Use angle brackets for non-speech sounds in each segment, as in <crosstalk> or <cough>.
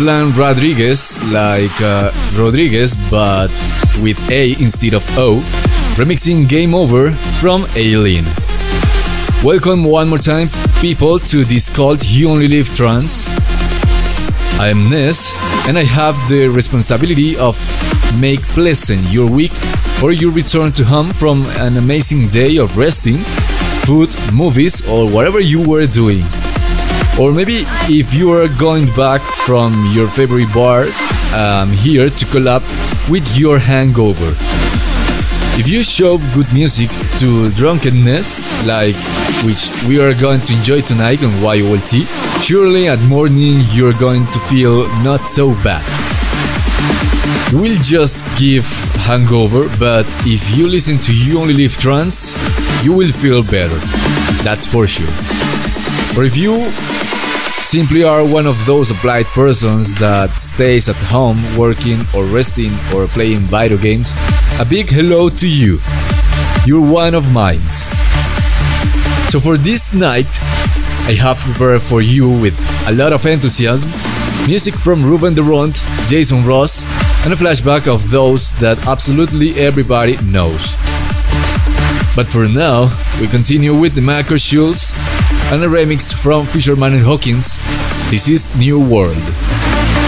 Ruslan Radriges, like uh, Rodriguez but with A instead of O, remixing Game Over from Alien. Welcome one more time, people, to this called You Only Live Trance. I am Ness, and I have the responsibility of make pleasant your week or your return to home from an amazing day of resting, food, movies, or whatever you were doing. Or maybe if you are going back from your favorite bar, I'm here to collab with your hangover. If you show good music to drunkenness, like which we are going to enjoy tonight on YOLT, surely at morning you're going to feel not so bad. We'll just give hangover, but if you listen to You Only Live Trance, you will feel better. That's for sure. Or if you simply are one of those applied persons that stays at home working or resting or playing video games, a big hello to you. You're one of mine. So for this night, I have prepared for you with a lot of enthusiasm, music from Ruben Ronde, Jason Ross, and a flashback of those that absolutely everybody knows. But for now, we continue with the Markus Schulz and a remix from Fisherman and Hawkins. This is New World.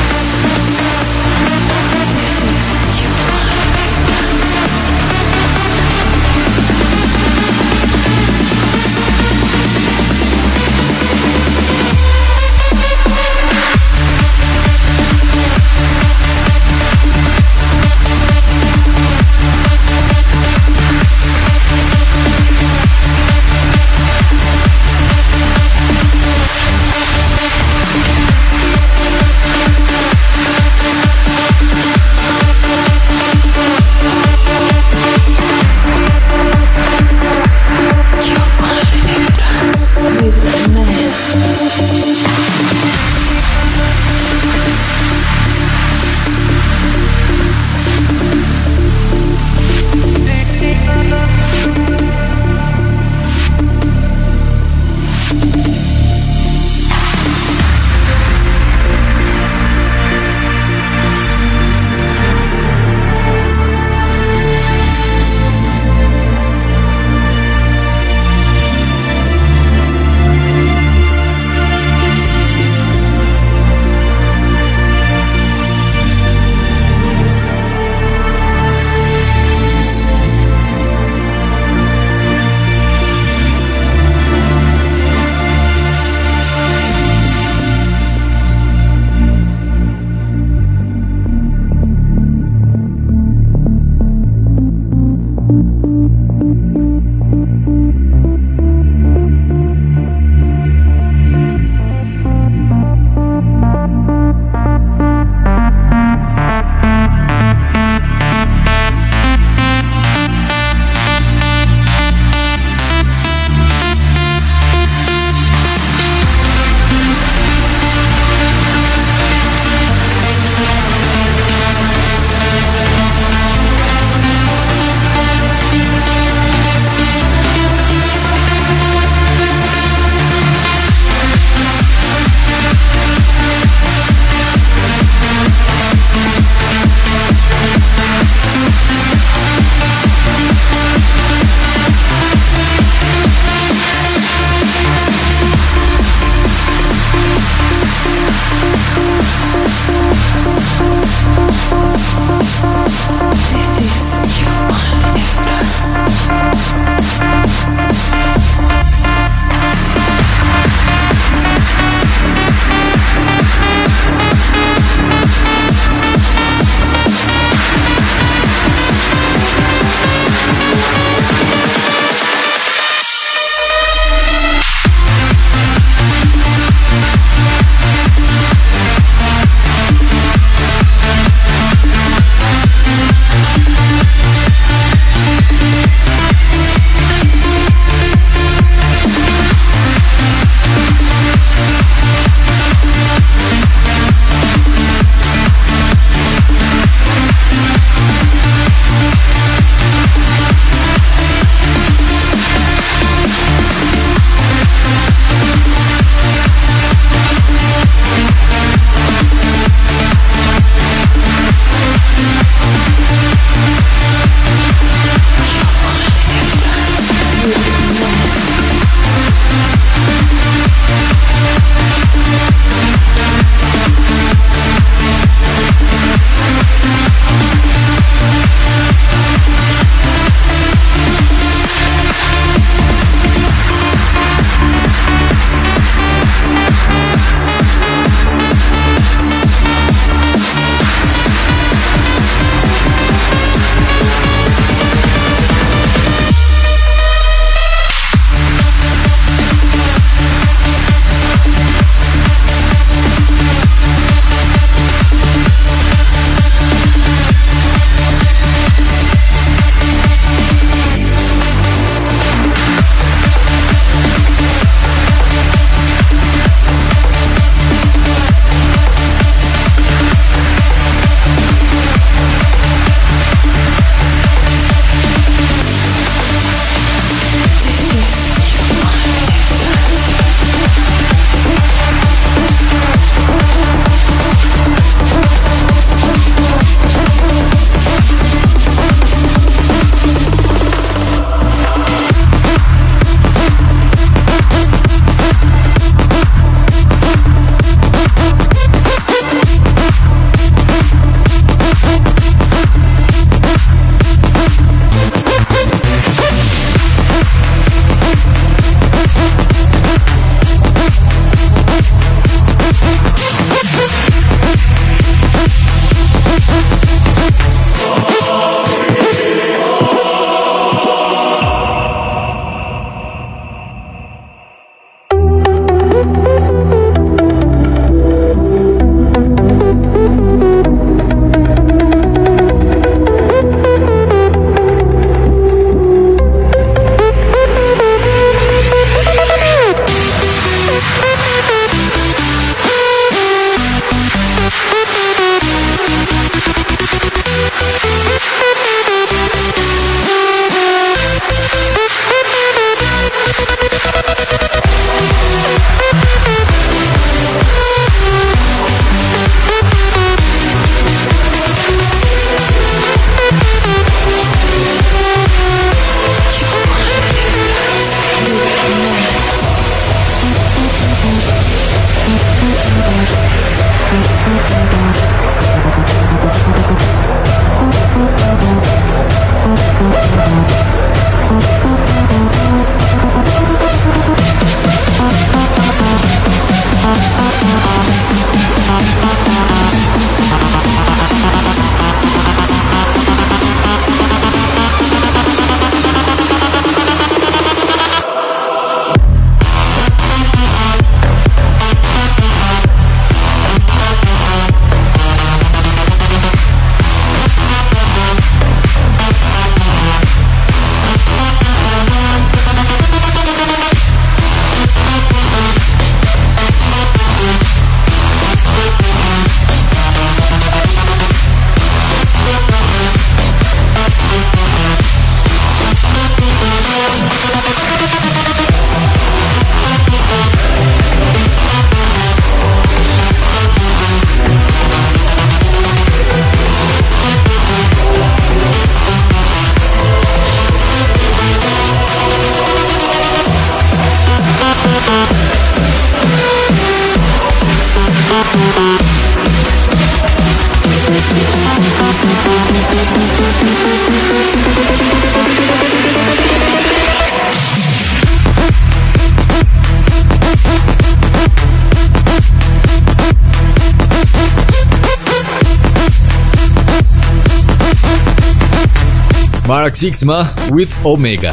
Sixma with Omega.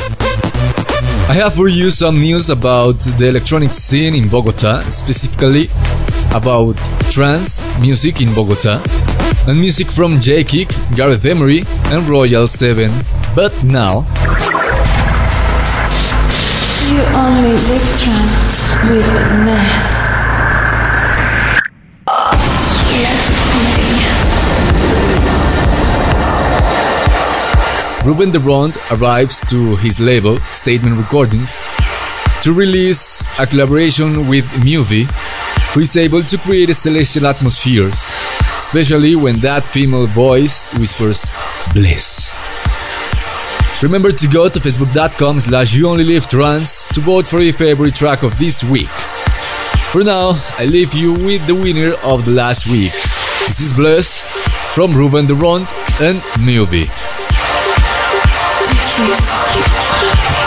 I have for you some news about the electronic scene in Bogota, specifically about trance music in Bogota, and music from J-Kick, Gareth Emery, and Royal 7. But now... You only live trance with Ness. Ruben de Ronde arrives to his label, Statement Recordings, to release a collaboration with Muvi, who is able to create a celestial atmospheres, especially when that female voice whispers bliss. Remember to go to facebook.com slash you only live trance to vote for your favorite track of this week. For now, I leave you with the winner of the last week. This is Bliss from Ruben Ronde and Muvi.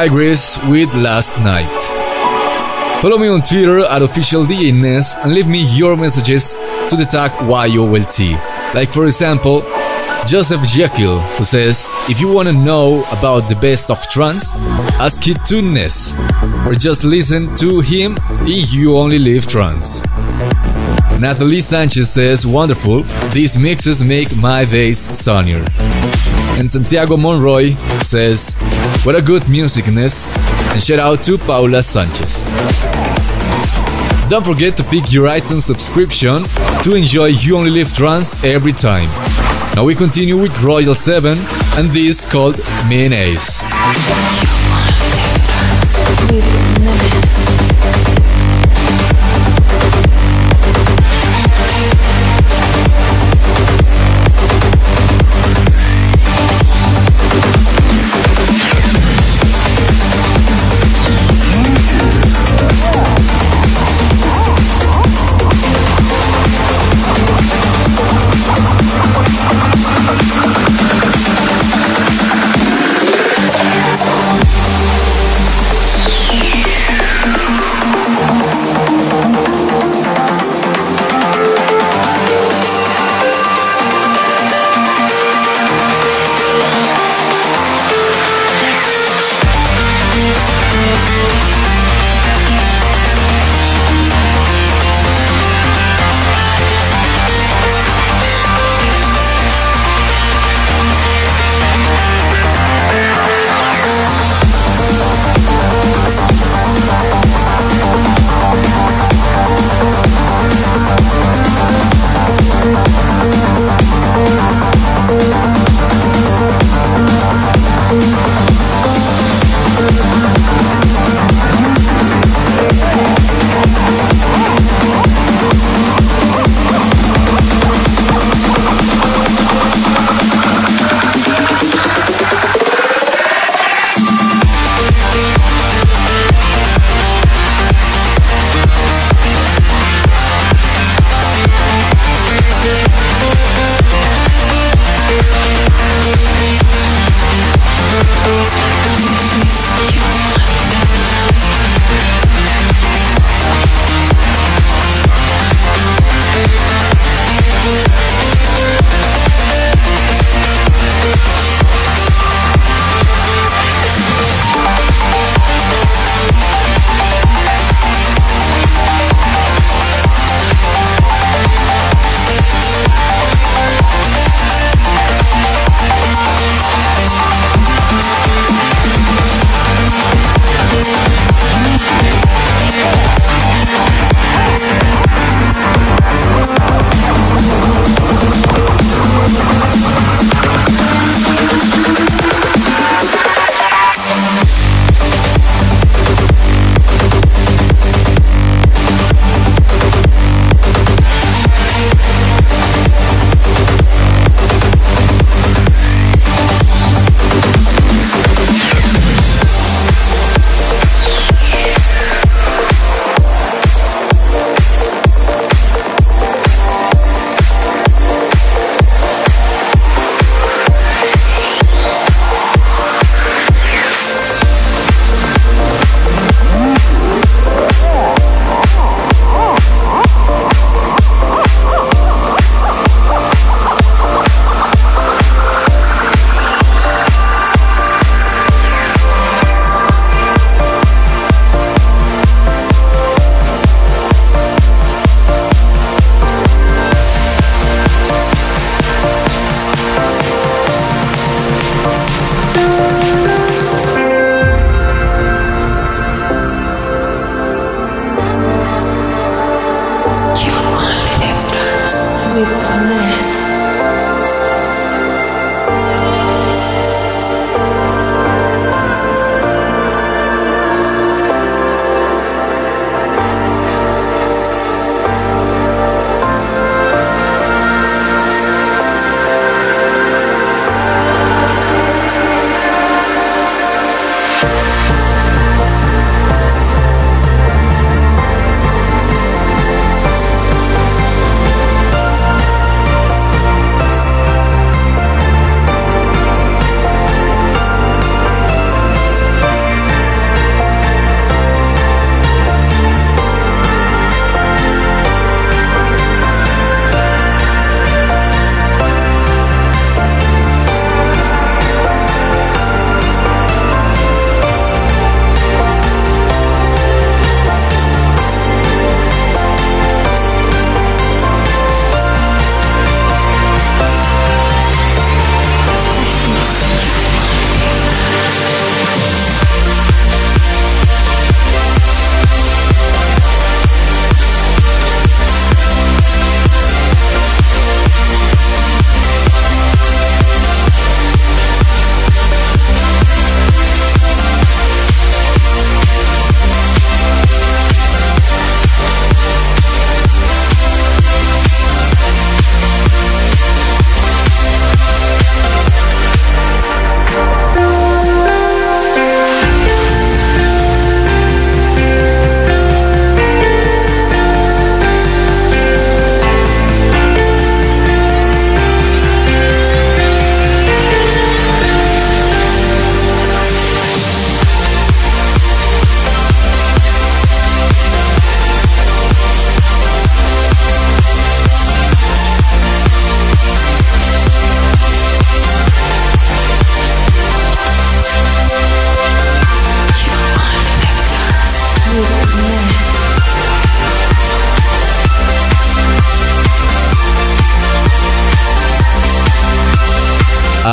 Tigris with Last Night. Follow me on Twitter at official OfficialDJNess and leave me your messages to the tag YOLT. Like for example, Joseph Jekyll, who says, If you want to know about the best of trance, ask it to Ness, or just listen to him if you only live trance. Natalie Sanchez says, Wonderful, these mixes make my days sunnier. And Santiago Monroy says, What a good musicness, and shout out to Paula Sanchez. Don't forget to pick your iTunes subscription to enjoy You Only Live Trance every time. Now we continue with Royal 7 and this called Mayonnaise.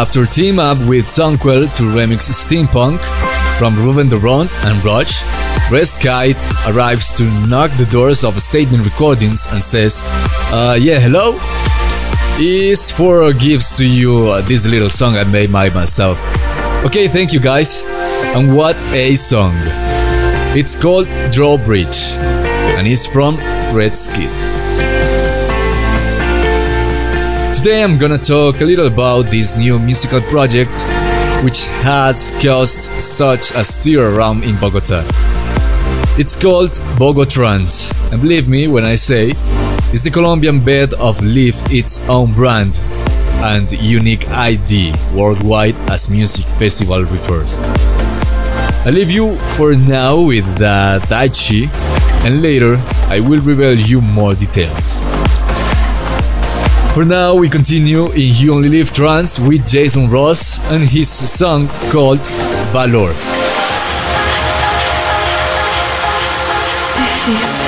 After team up with Sunkwell to remix Steampunk from Ruben de Ronde and Rush, Red Sky arrives to knock the doors of Statement Recordings and says, uh, yeah, hello? Is for gifts to you uh, this little song I made by myself. Okay, thank you guys. And what a song! It's called Drawbridge and it's from Red Skid. Today I'm gonna talk a little about this new musical project which has caused such a stir around in Bogota. It's called Bogotrans, and believe me when I say it's the Colombian bed of Live its own brand and unique ID worldwide as music festival refers. I leave you for now with the Daichi and later I will reveal you more details. For now, we continue in You Only Live Trance with Jason Ross and his song called Valor. This is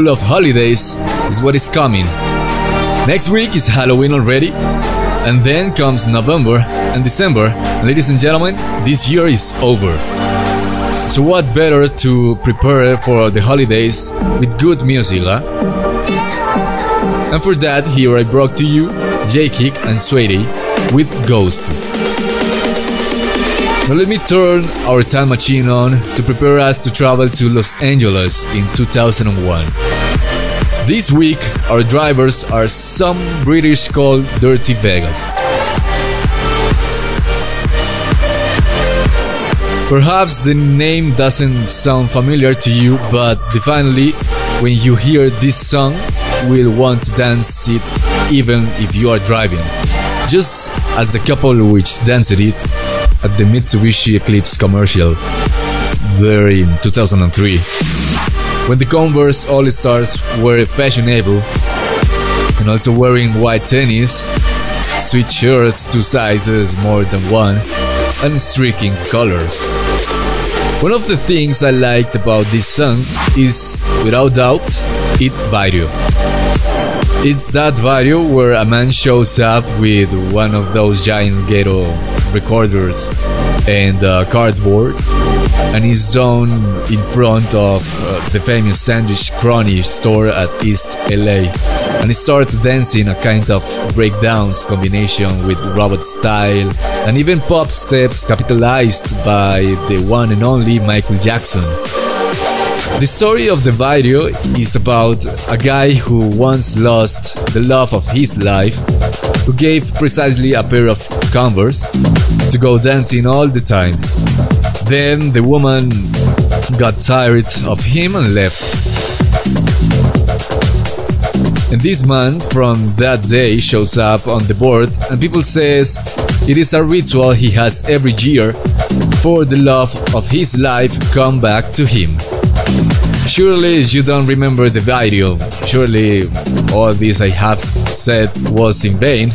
full of holidays is what is coming. Next week is Halloween already, and then comes November and December. Ladies and gentlemen, this year is over. So what better to prepare for the holidays with good music, huh? And for that, here I brought to you J-Kick and Sweetie with Ghosts. Now let me turn our time machine on to prepare us to travel to Los Angeles in 2001. This week, our drivers are some British called Dirty Vegas. Perhaps the name doesn't sound familiar to you, but definitely when you hear this song, will want to dance it even if you are driving. Just as the couple which danced it at the Mitsubishi Eclipse commercial there in 2003. When the Converse All Stars were fashionable and also wearing white tennis, sweet shirts two sizes more than one, and streaking colors. One of the things I liked about this song is, without doubt, it video. It's that video where a man shows up with one of those giant ghetto recorders and uh, cardboard and is down in front of uh, the famous sandwich crony store at East LA and he started dancing a kind of breakdowns combination with robot style and even pop steps capitalized by the one and only Michael Jackson. The story of the video is about a guy who once lost the love of his life, who gave precisely a pair of Converse to go dancing all the time. Then the woman got tired of him and left. And this man from that day shows up on the board and people says it is a ritual he has every year for the love of his life come back to him. Surely you don't remember the video. Surely all this I have said was in vain.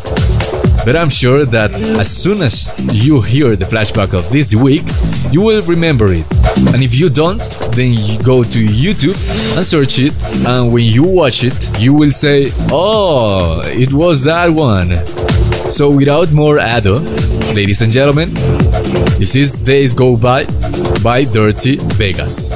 But I'm sure that as soon as you hear the flashback of this week, you will remember it. And if you don't, then you go to YouTube and search it, and when you watch it, you will say, Oh, it was that one. So without more ado, ladies and gentlemen, this is Days Go By by Dirty Vegas.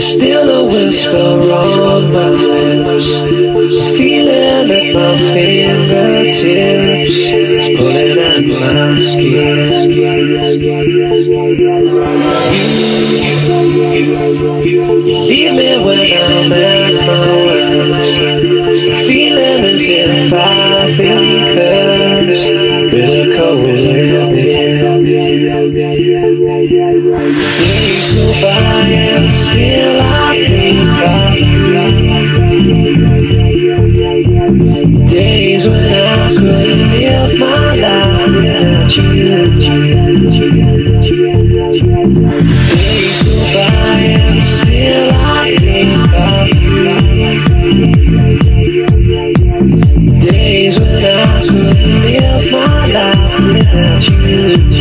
Still a whisper on my lips Feeling at my fingertips Pulling at my skin. Leave me when I'm at my worst if I've been cursed life without you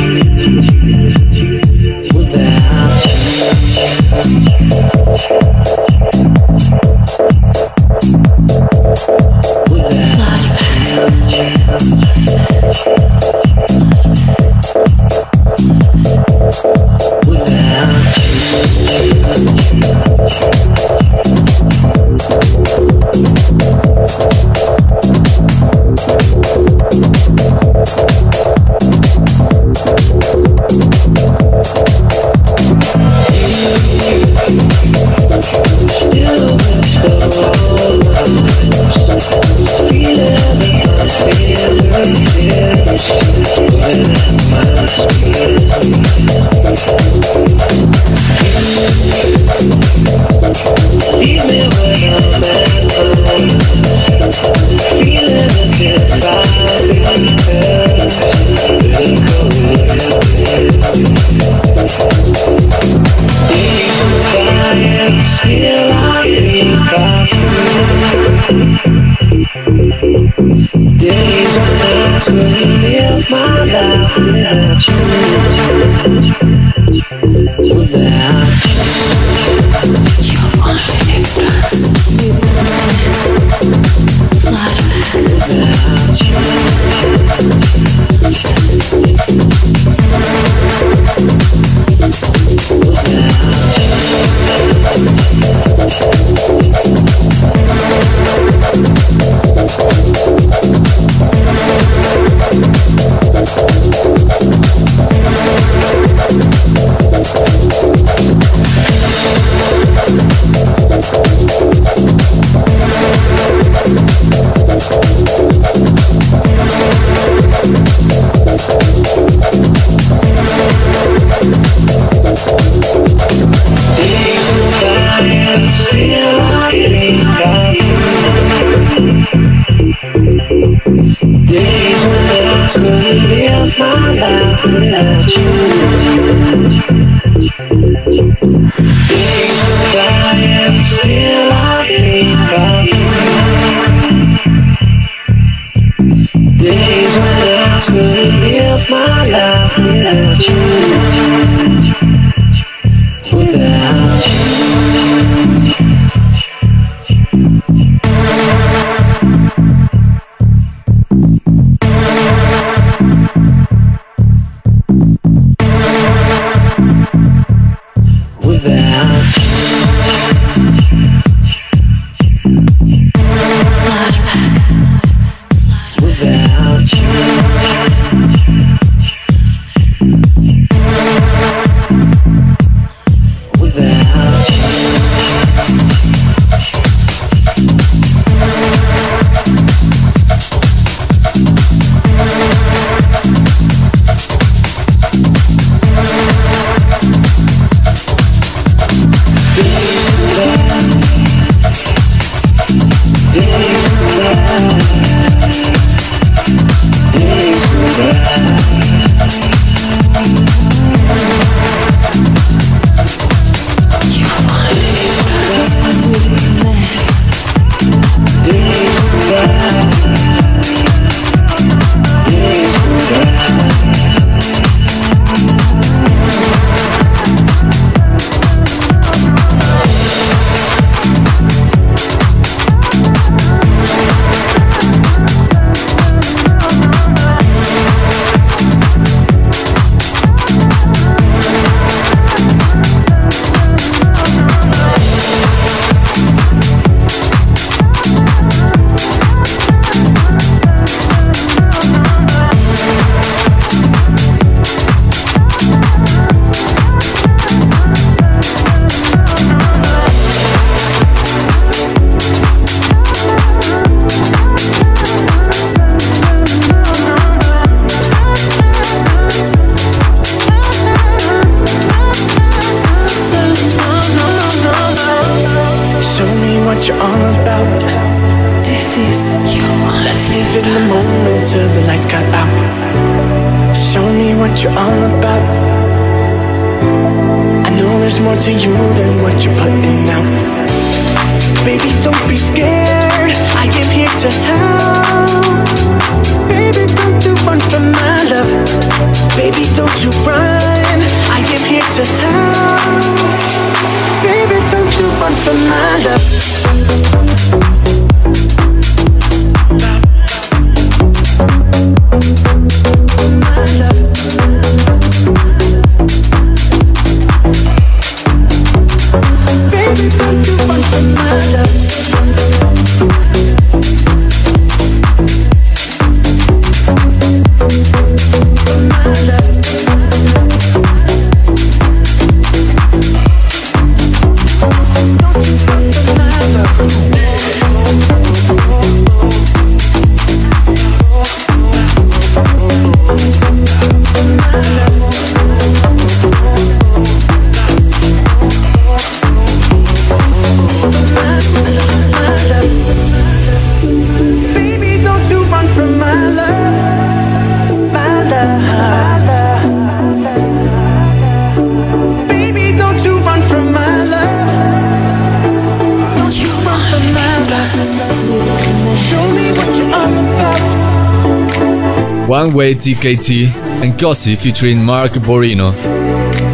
One Way TKT, and Cosi featuring Mark Borino.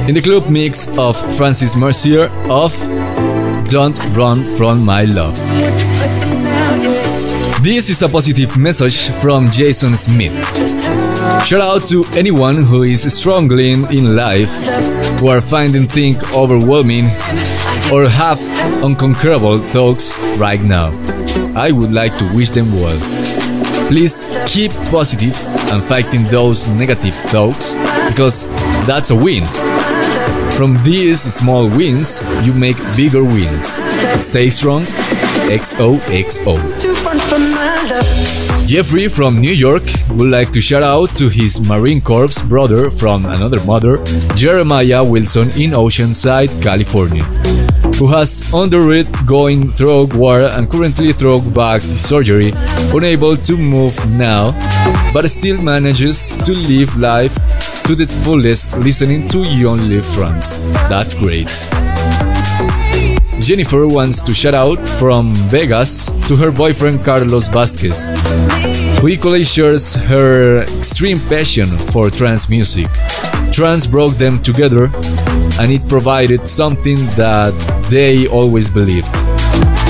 In the club mix of Francis Mercier of Don't Run From My Love. This is a positive message from Jason Smith. Shout out to anyone who is struggling in life, who are finding things overwhelming, or have unconquerable thoughts right now. I would like to wish them well. Please keep positive and fighting those negative thoughts because that's a win. From these small wins, you make bigger wins. Stay strong. XOXO. Jeffrey from New York would like to shout out to his Marine Corps brother from another mother, Jeremiah Wilson in Oceanside, California, who has undergone throat war and currently throat back surgery, unable to move now, but still manages to live life to the fullest listening to Only Live Trance. That's great. Jennifer wants to shout out from Vegas to her boyfriend Carlos Vasquez, who equally shares her extreme passion for trance music. Trance broke them together and it provided something that they always believed.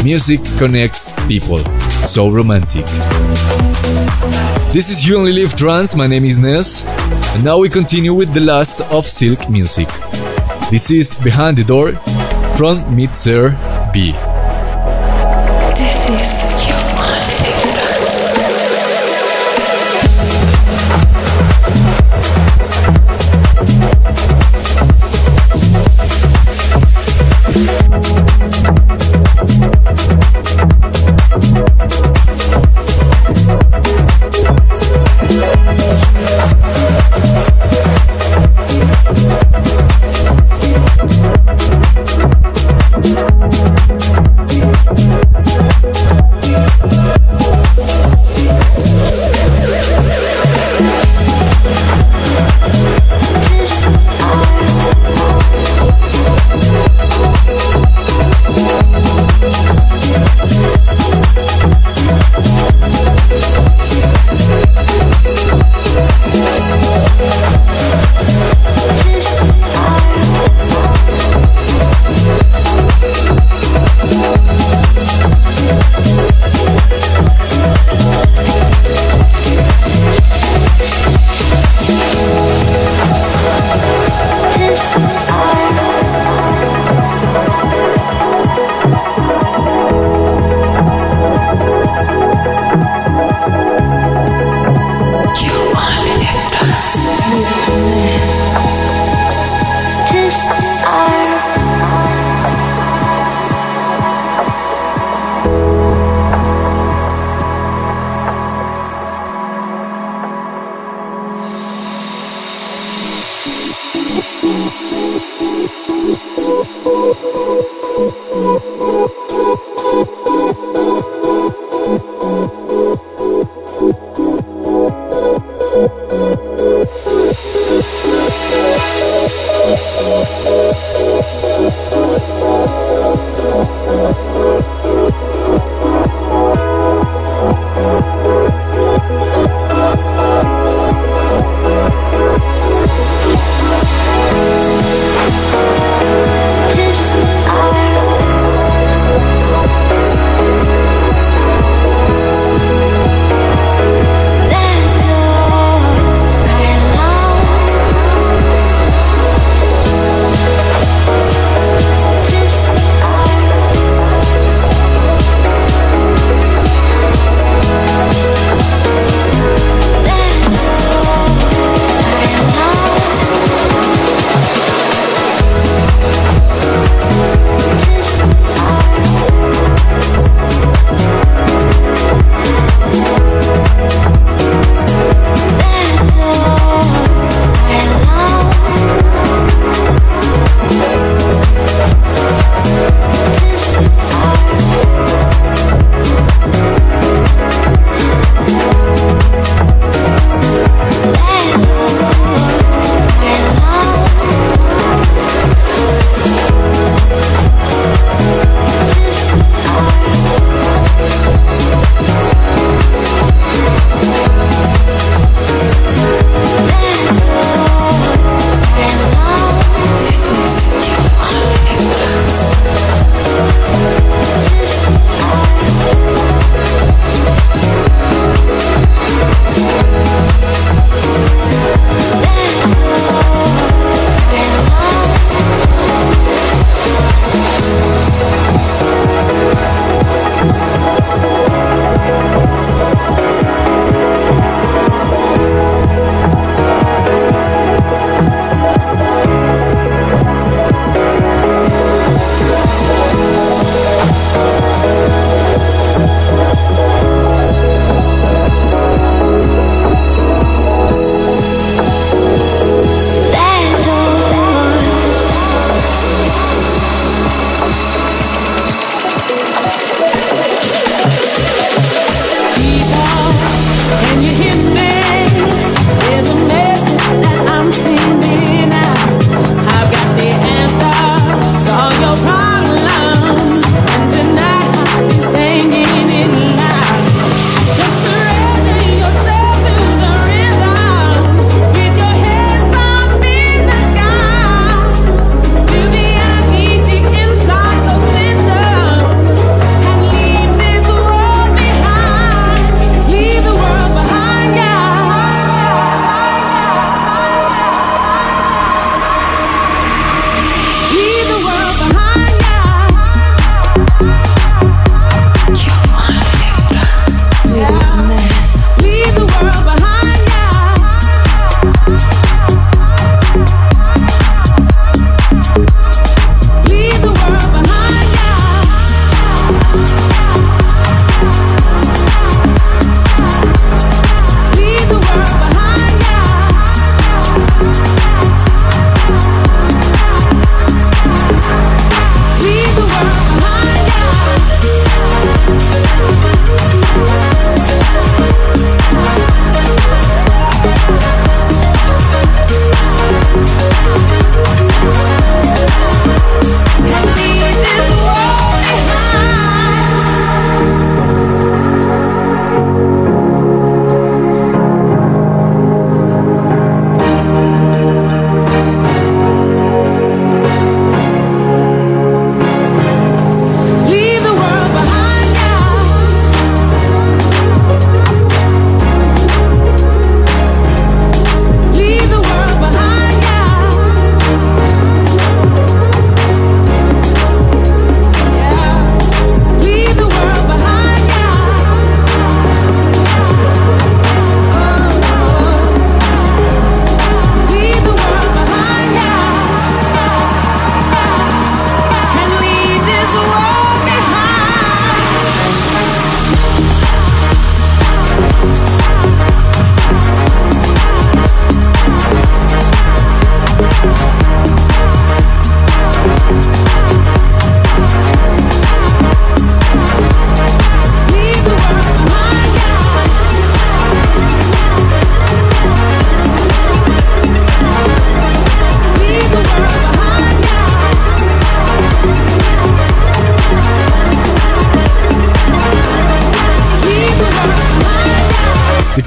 Music connects people. So romantic. This is You Only Live Trance, my name is Ness, and now we continue with the last of Silk music. This is Behind the Door from Mitzer B. This is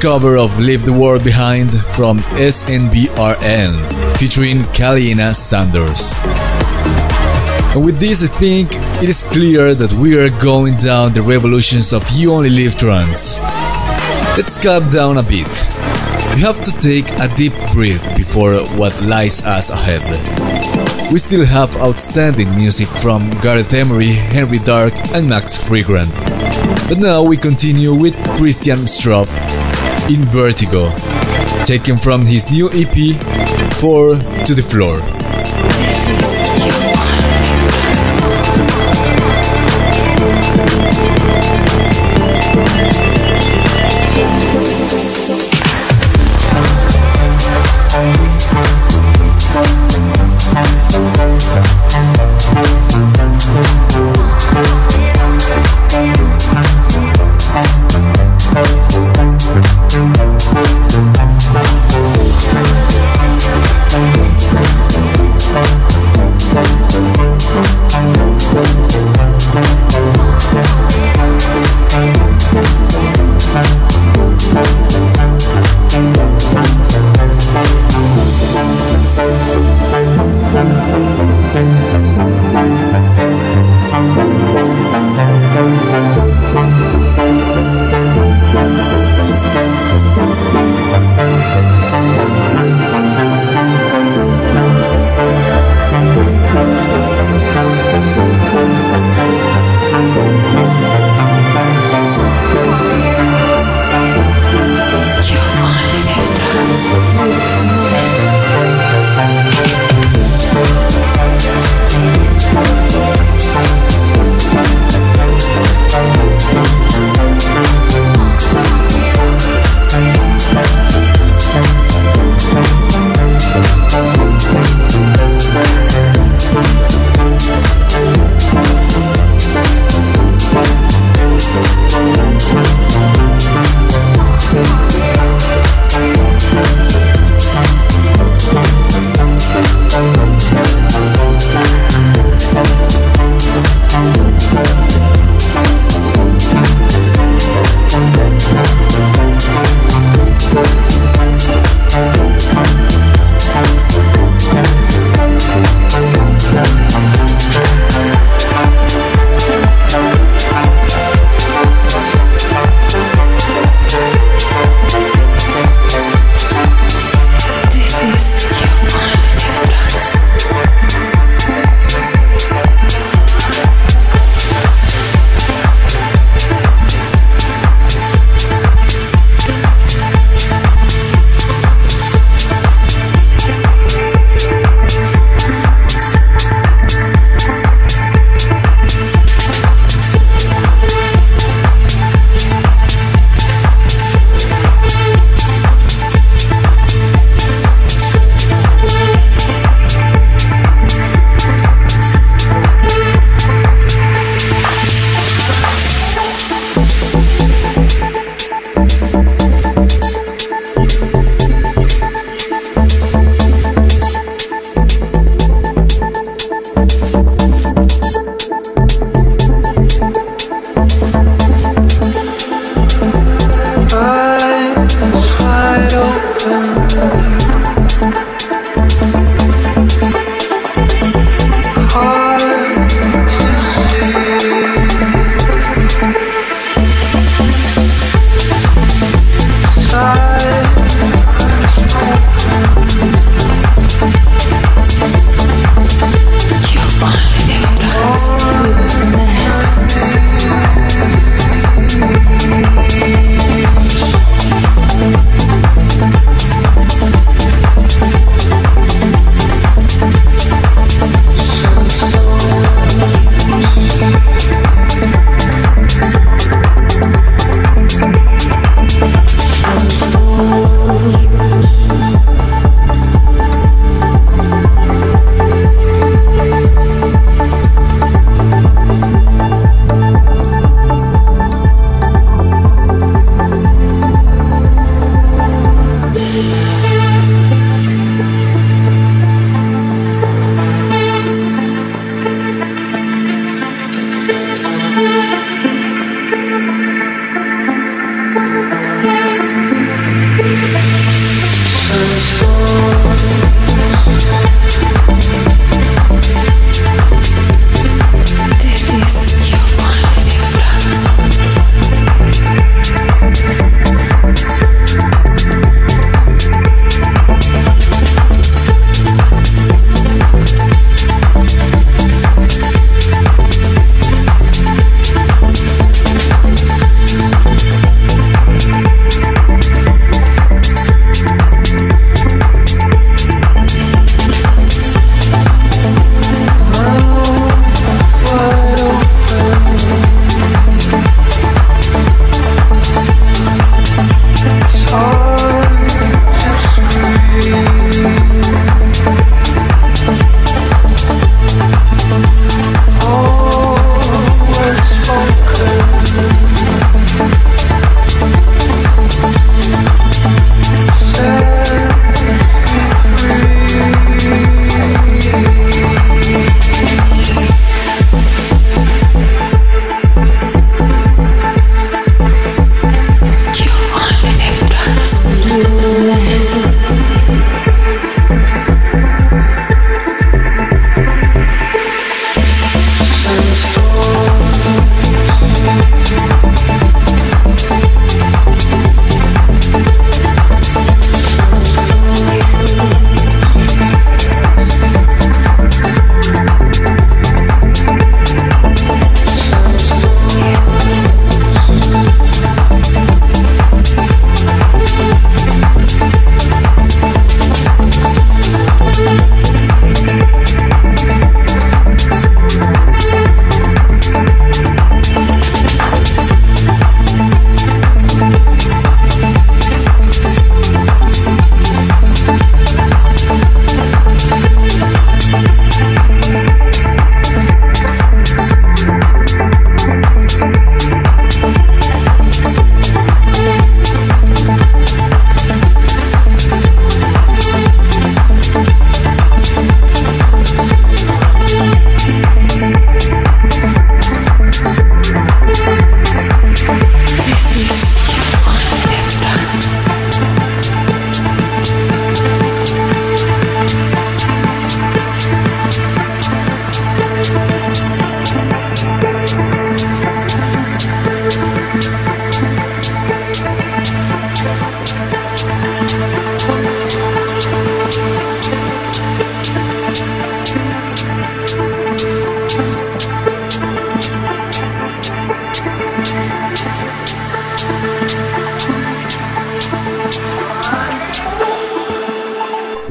cover of Leave the World Behind from SNBRN, featuring Kaleena Zanders. And with this, I think it is clear that we are going down the revolutions of You Only Live trance. Let's calm down a bit. We have to take a deep breath before what lies us ahead. We still have outstanding music from Gareth Emery, Henry Dark, and Max Freegrant. But now we continue with Christian Stroop in Vertigo, taken from his new EP, 4 to the Floor.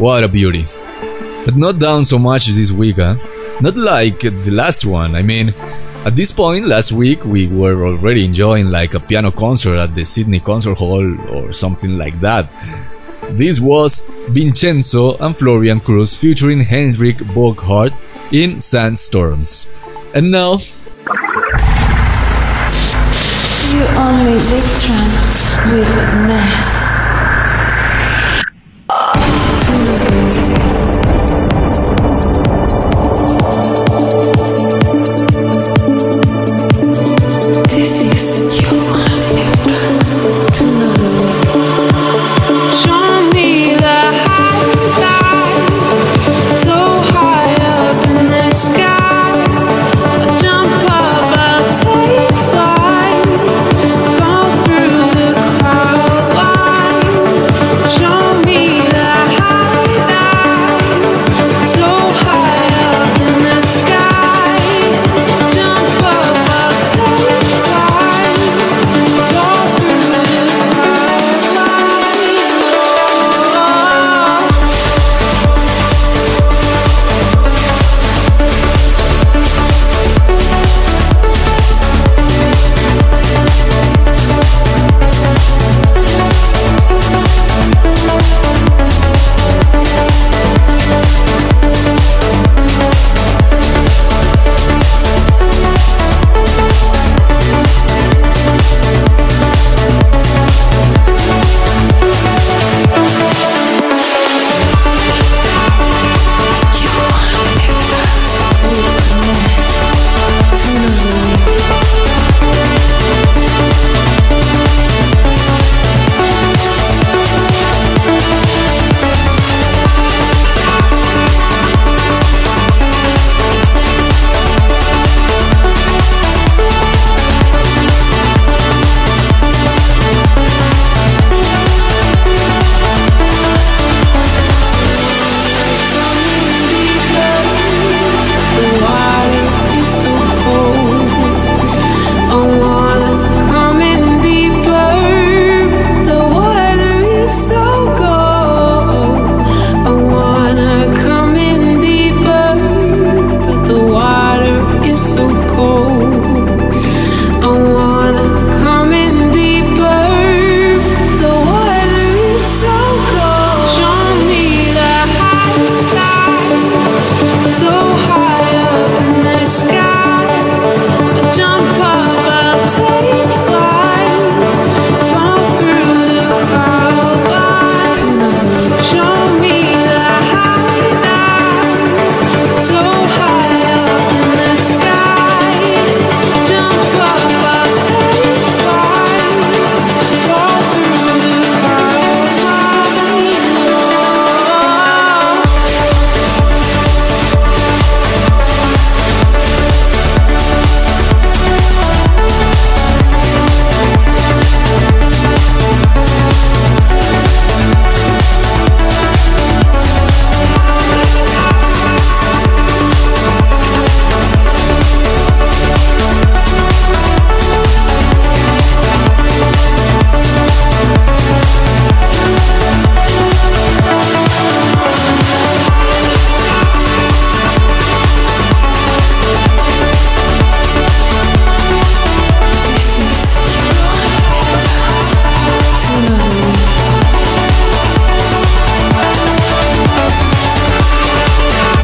What a beauty. But not down so much this week, huh? Not like the last one, I mean, at this point last week we were already enjoying like a piano concert at the Sydney Concert Hall or something like that. This was Vincenzo and Florian Cruz featuring Hendrik Burkhardt in Sandstorms. And now You only live trance with Ness.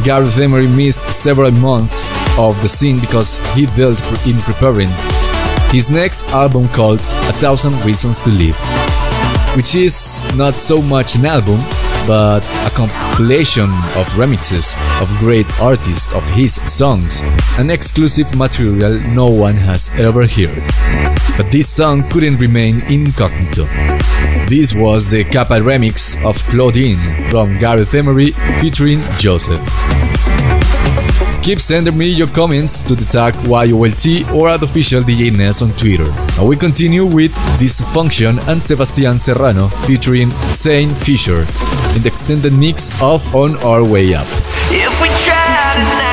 Gareth Emery missed several months of the scene because he dealt in preparing his next album called A Thousand Reasons to Live, which is not so much an album, but a compilation of remixes of great artists of his songs, an exclusive material no one has ever heard. But this song couldn't remain incognito. This was the Kappa remix of Claudine from Gareth Emery featuring Joseph. Keep sending me your comments to the tag YOLT or at official on Twitter. Now we continue with Dysfunction and Sebastian Serrano featuring Zane Fisher in the extended mix of On Our Way Up. If we try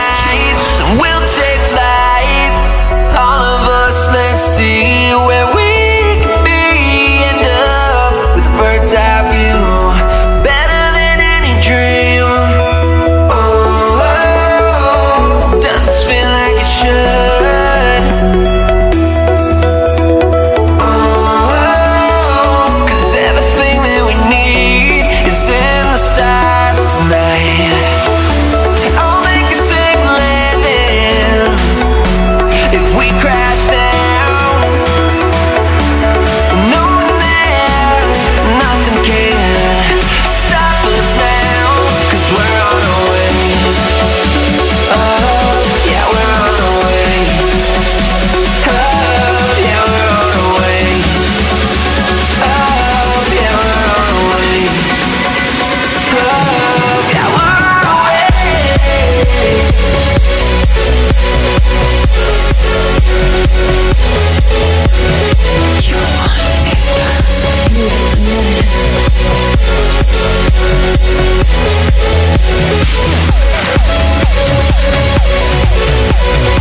We'll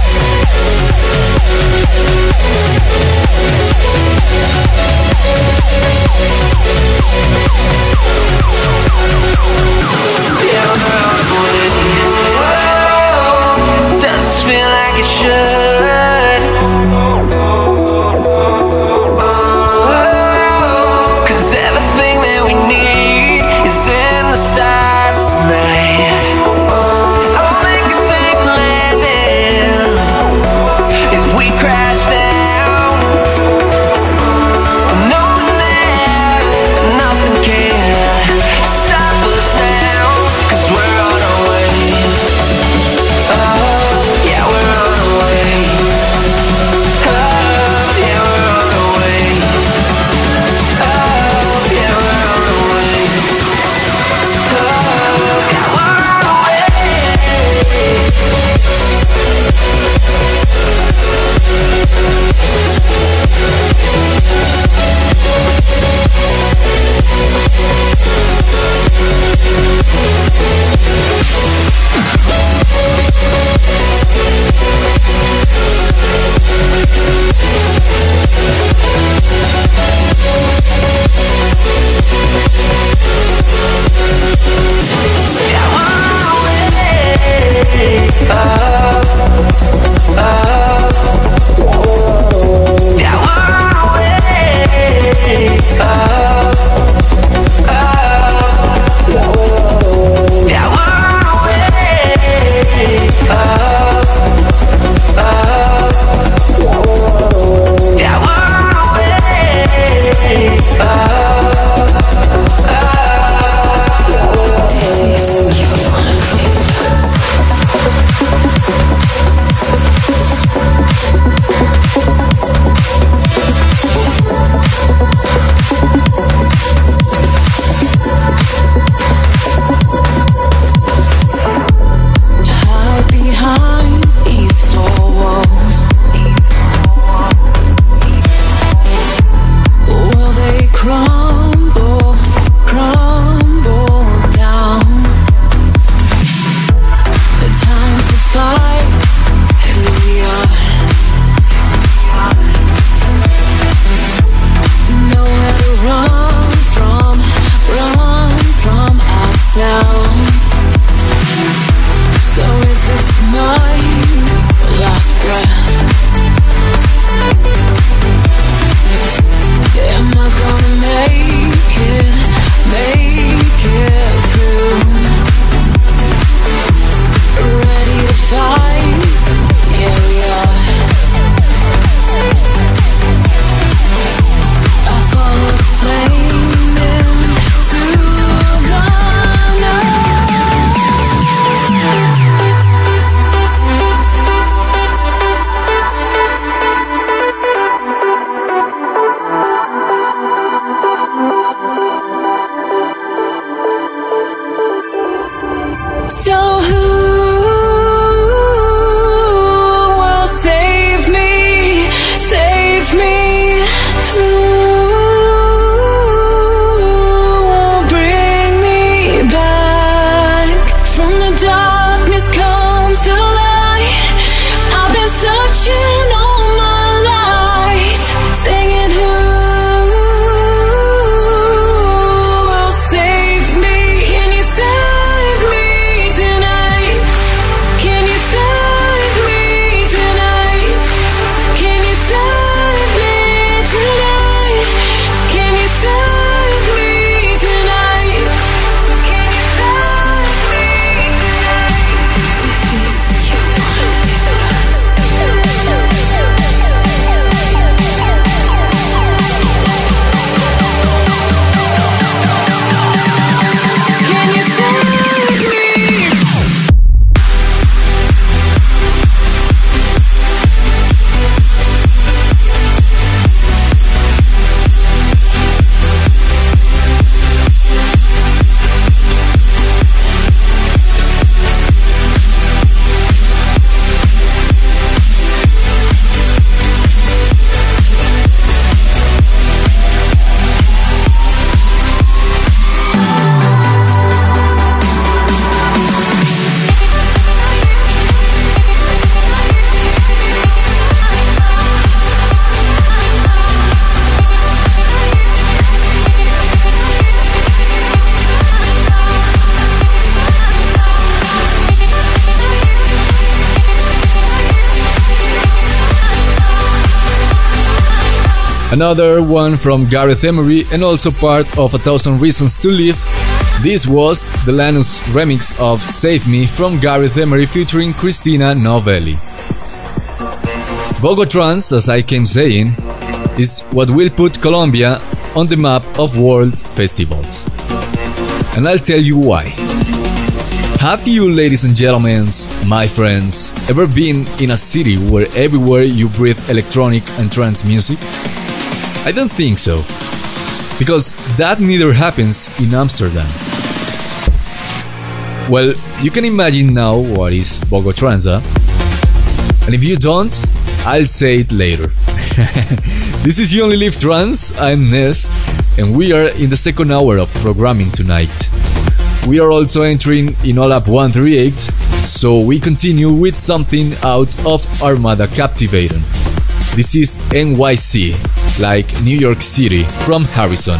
Another one from Gareth Emery and also part of A Thousand Reasons to Live. This was the Lanus remix of Save Me from Gareth Emery featuring Christina Novelli. Bogotrans, as I came saying, is what will put Colombia on the map of world festivals. And I'll tell you why. Have you, ladies and gentlemen, my friends, ever been in a city where everywhere you breathe electronic and trance music? I don't think so. Because that neither happens in Amsterdam. Well, you can imagine now what is Bogotranza. And if you don't, I'll say it later. <laughs> this is You Only Live Trance, I'm Ness, and we are in the second hour of programming tonight. We are also entering in OLAP 138, so we continue with something out of Armada Captivating. This is NYC, like New York City, from Harrison.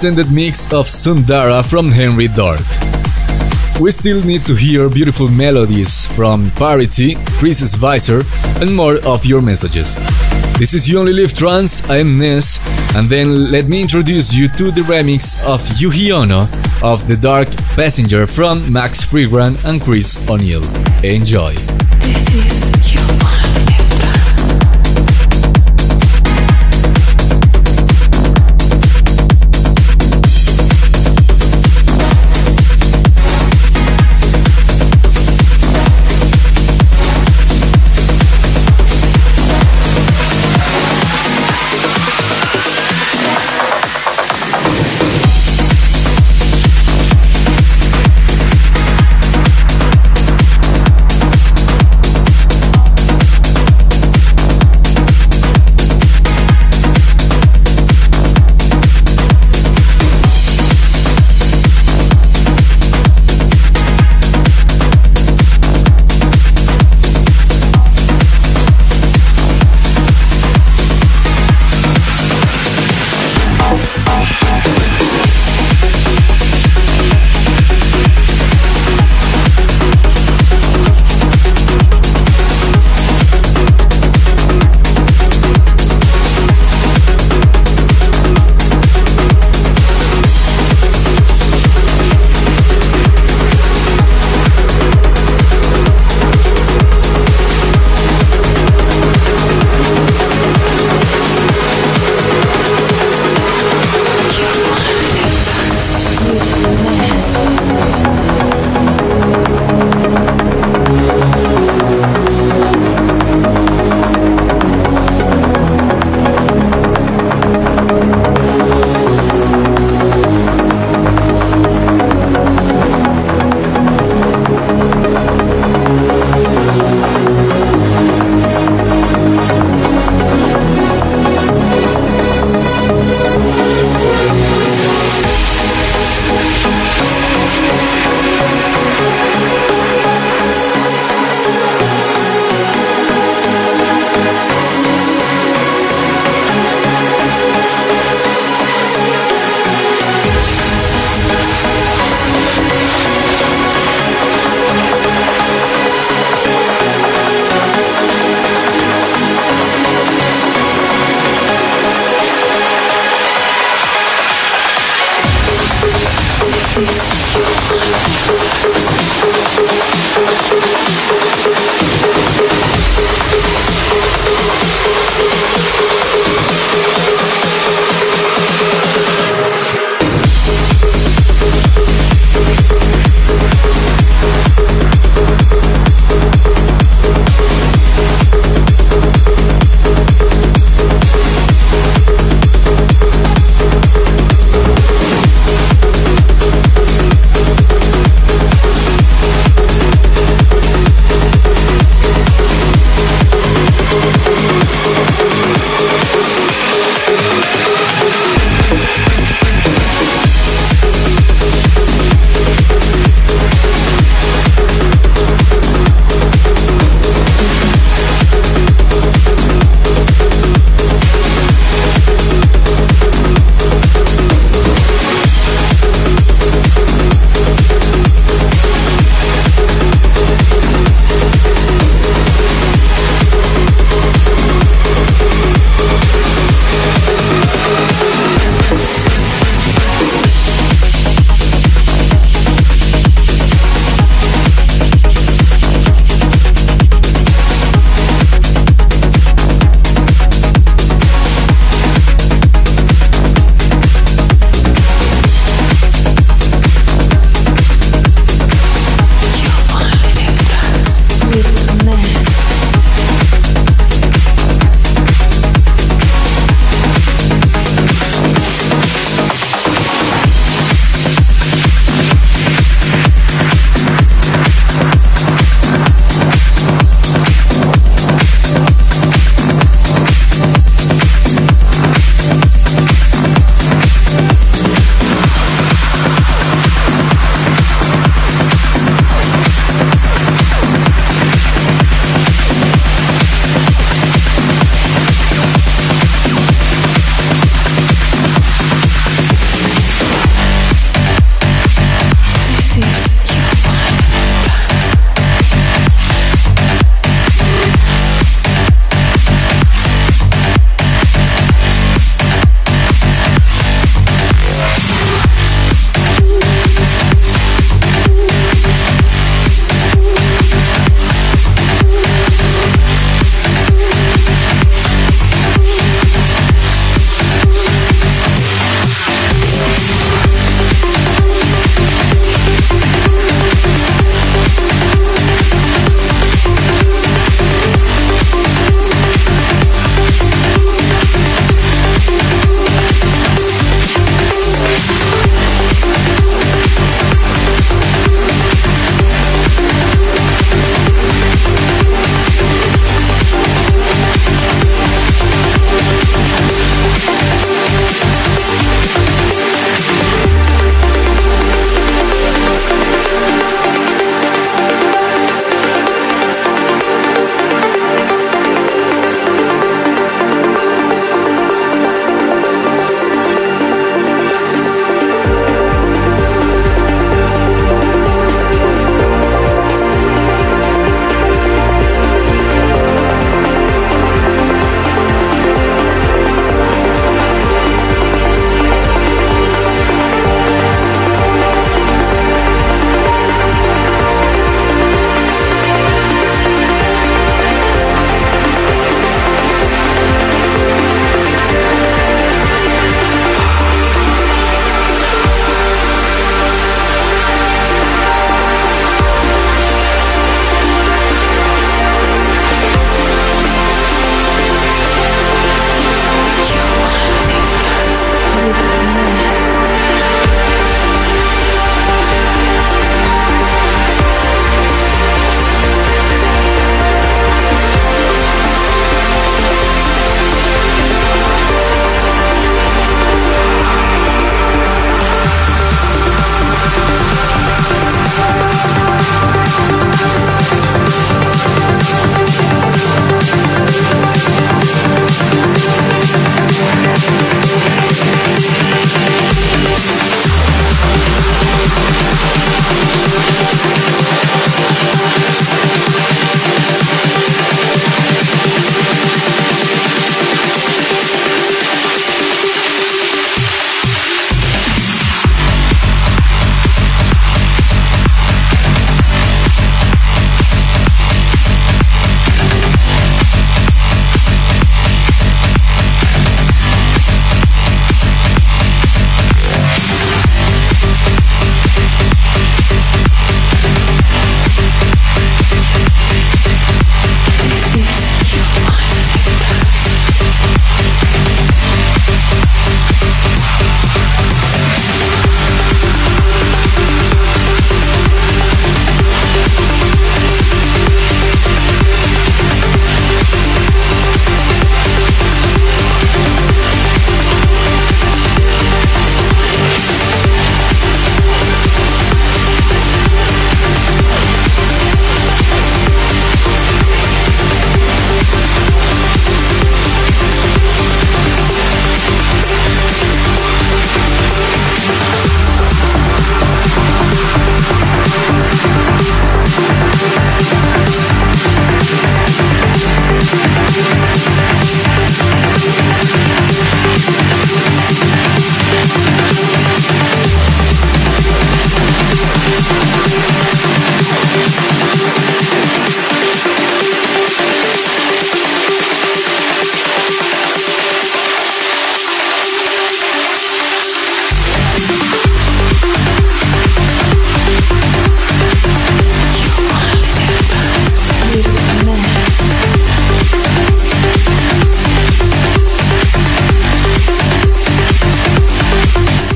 Extended mix of Sundara from Henry Dark. We still need to hear beautiful melodies from Parity, Chris Visor, and more of your messages. This is You Only Live Trance, I am Ness, and then let me introduce you to the remix of Yuhi Ono of The Dark Passenger from Max Freegrant and Chris O'Neill. Enjoy!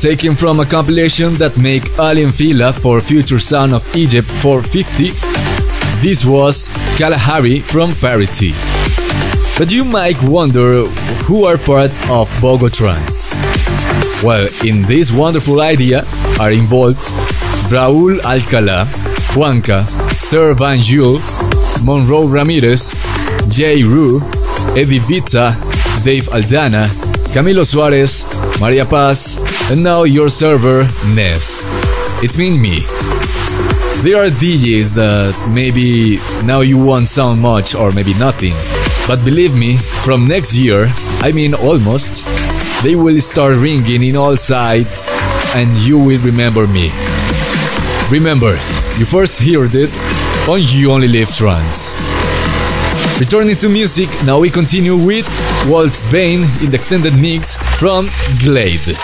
Taken from a compilation that make Aly & Fila for Future Sound of Egypt 450. This was Kalahari from Parity. But you might wonder who are part of Bogotrans. Well, in this wonderful idea are involved Raúl Alcalá, Juanca, Sir Van Jule, Monroe Ramirez, Jay Rue, Eddie Vita, Dave Aldana, Camilo Suarez, Maria Paz, and now your server, Ness. It means me. There are DJs that maybe now you won't sound much or maybe nothing. But believe me, from next year, I mean almost, they will start ringing in all sides and you will remember me. Remember, you first heard it on You Only Live Trance. Returning to music, now we continue with Waltz Bane in the extended mix from Glade.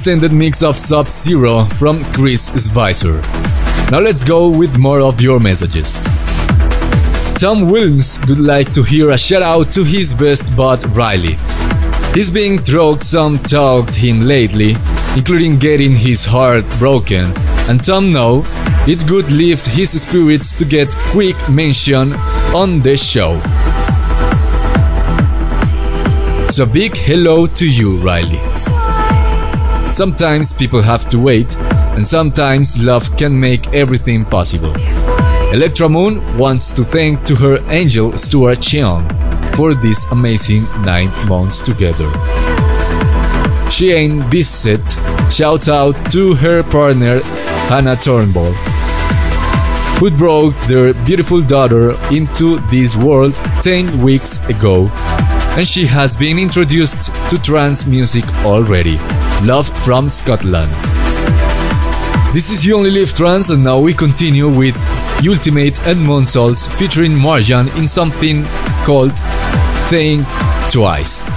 Extended mix of Sub Zero from Chris Spicer. Now let's go with more of your messages. Tom Williams would like to hear a shout out to his best bud Riley. He's being through some talked him lately, including getting his heart broken, and Tom know it would lift his spirits to get quick mention on the show. So big hello to you, Riley. Sometimes people have to wait, and sometimes love can make everything possible. Electra Moon wants to thank to her angel Stuart Cheong for this amazing nine months together. Shane Bissett shouts out to her partner Hannah Turnbull, who brought their beautiful daughter into this world 10 weeks ago, and she has been introduced to trance music already. Love from Scotland. This is You Only Live Trance, and now we continue with Ultimate and Monsols featuring Marjan in something called Think Twice.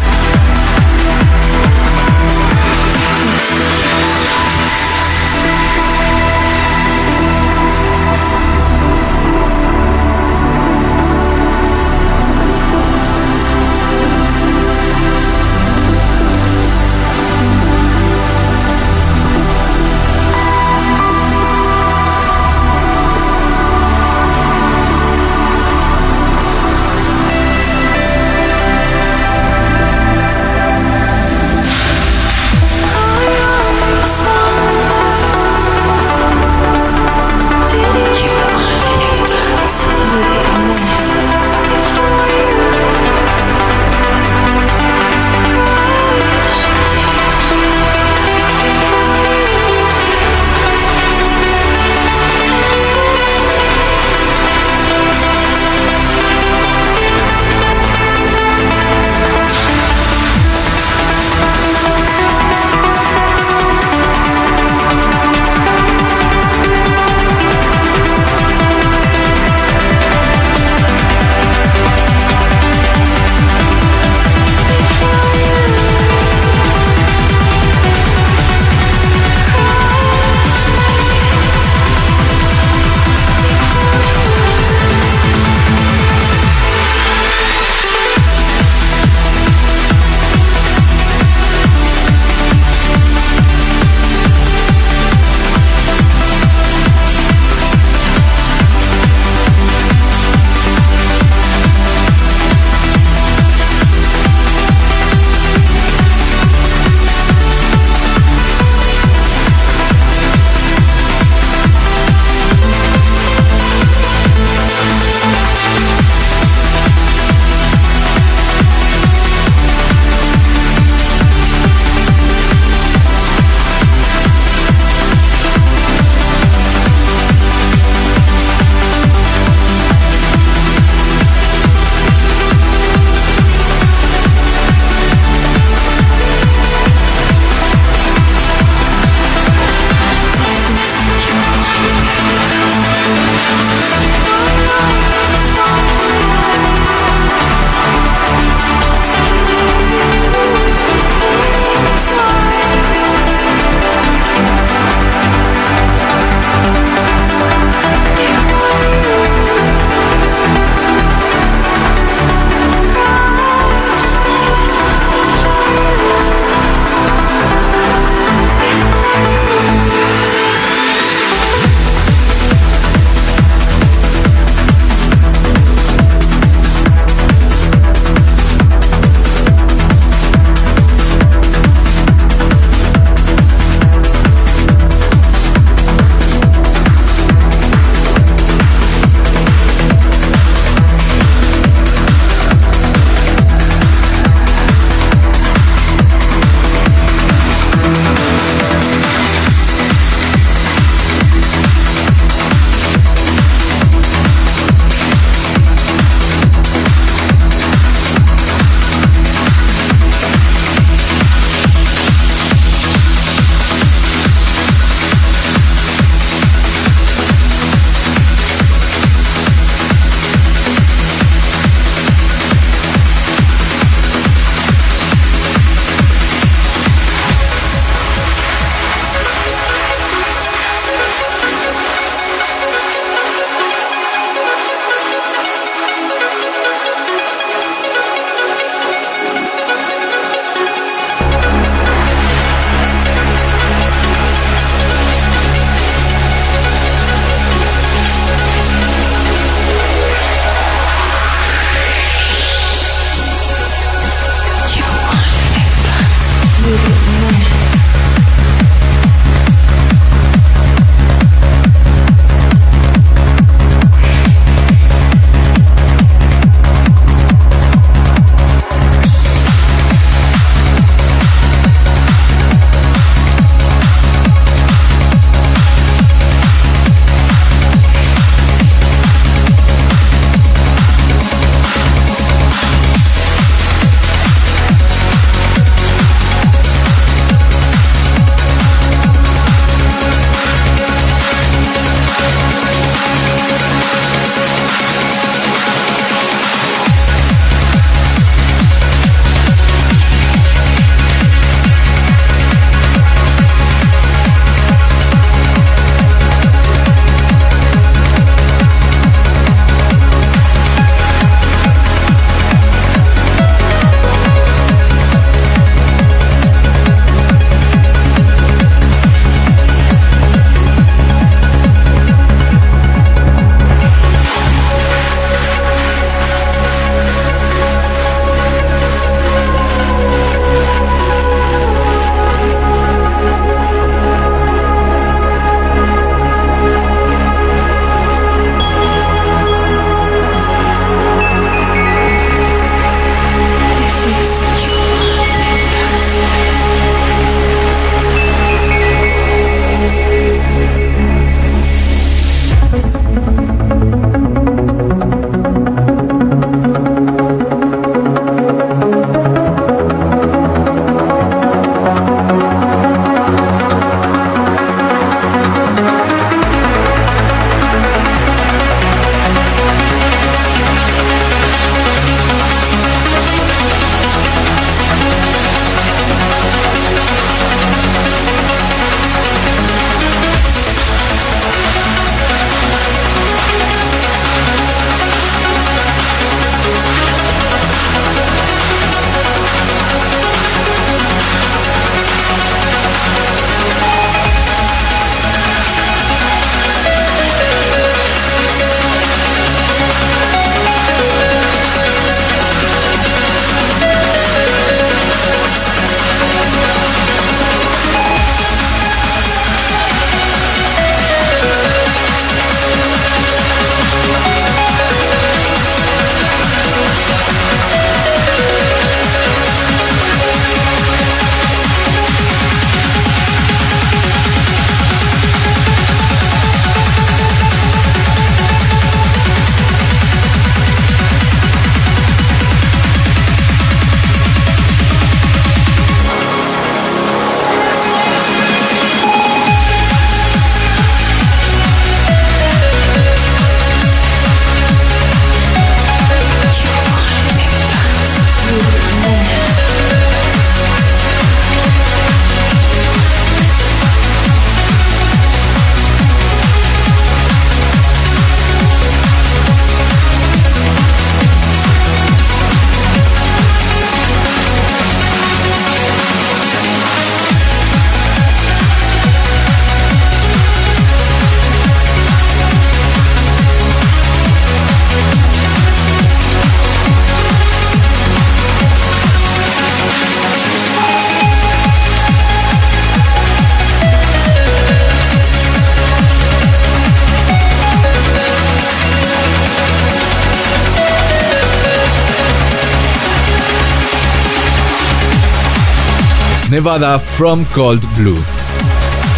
Nevada from Cold Blue.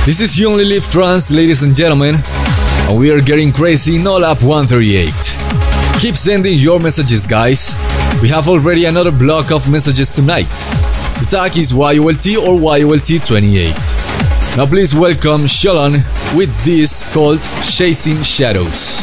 This is You Only Live Trance, ladies and gentlemen, and we are getting crazy in All Up 138. Keep sending your messages, guys. We have already another block of messages tonight. The tag is YOLT or YOLT28. Now please welcome Shalon with this called Chasing Shadows.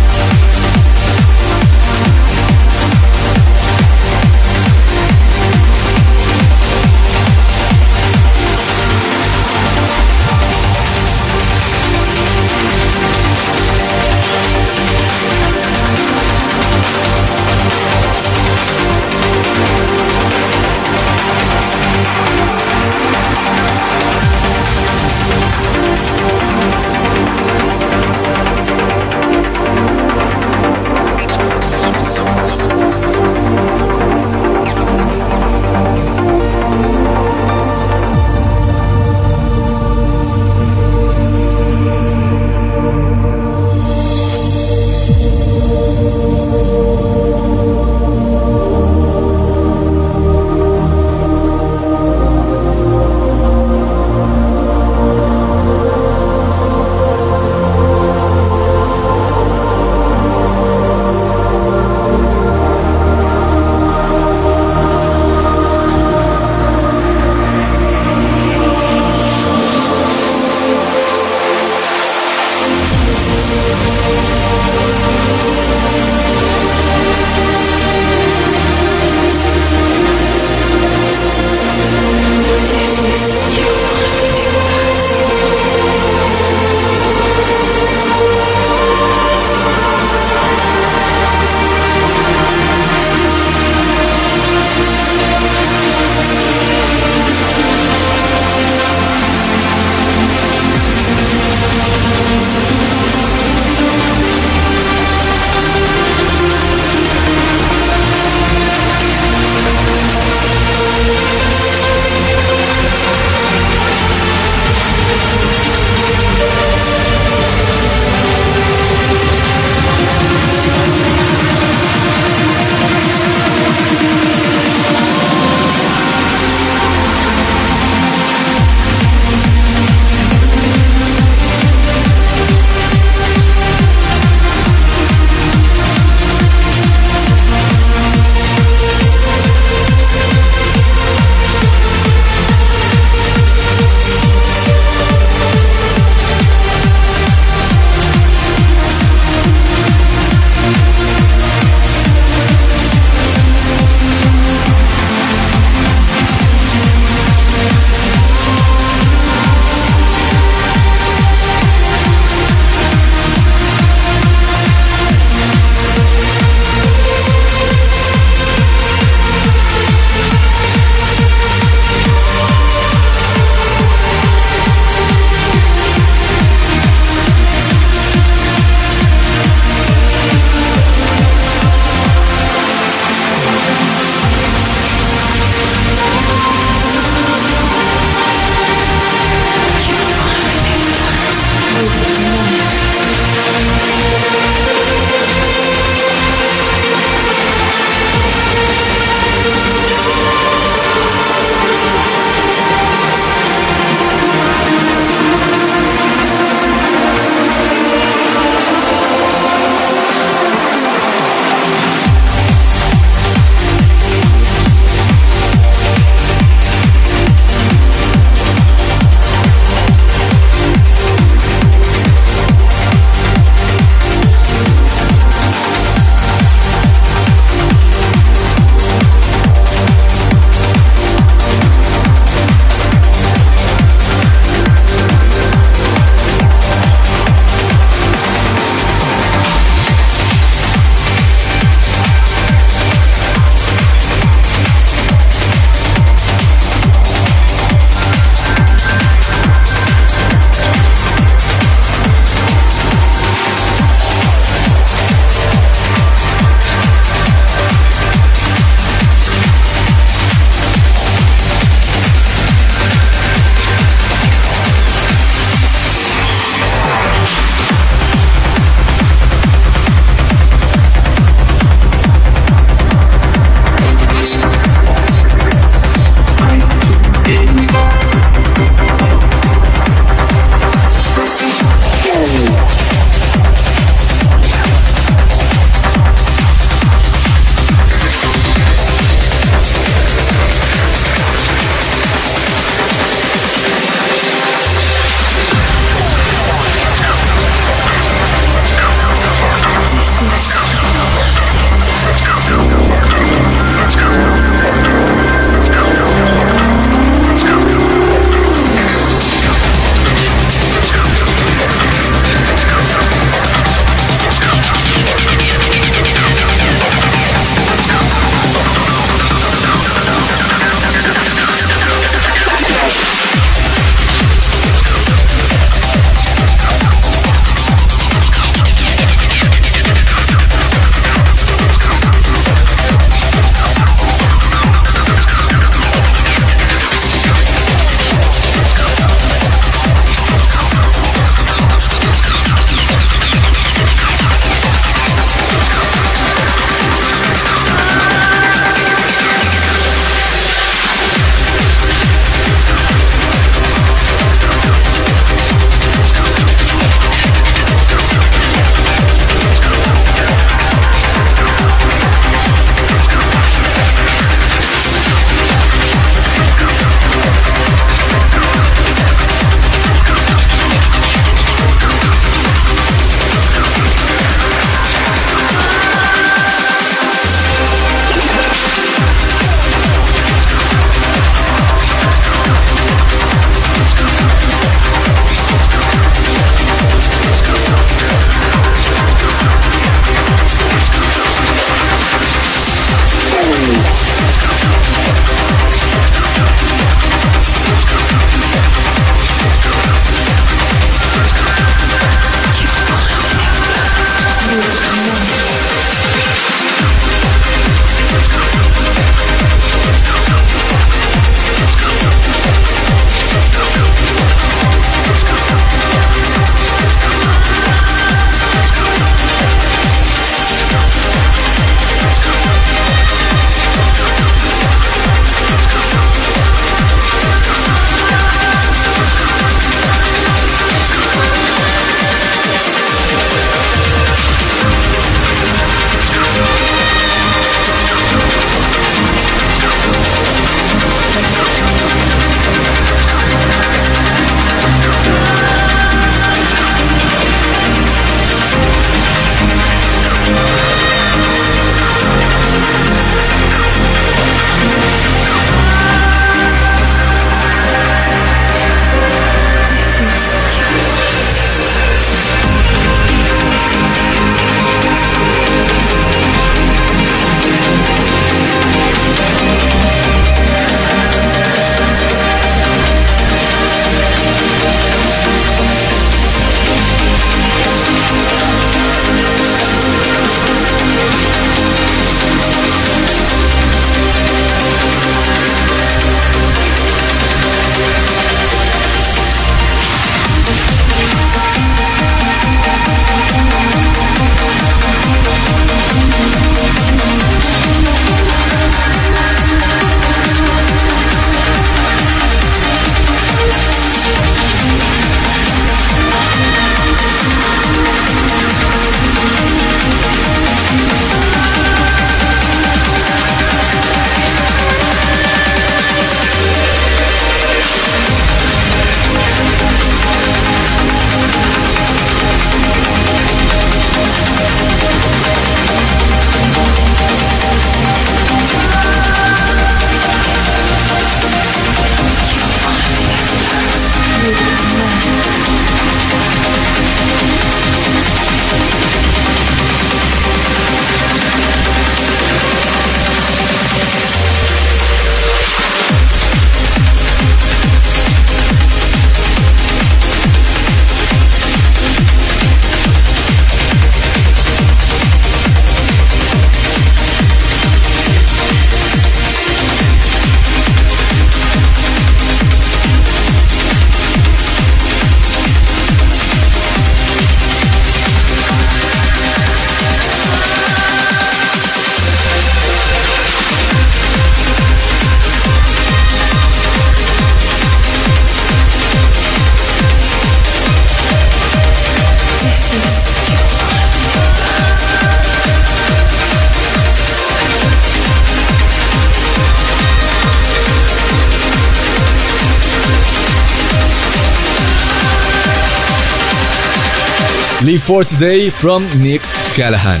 For today from Nick Callahan.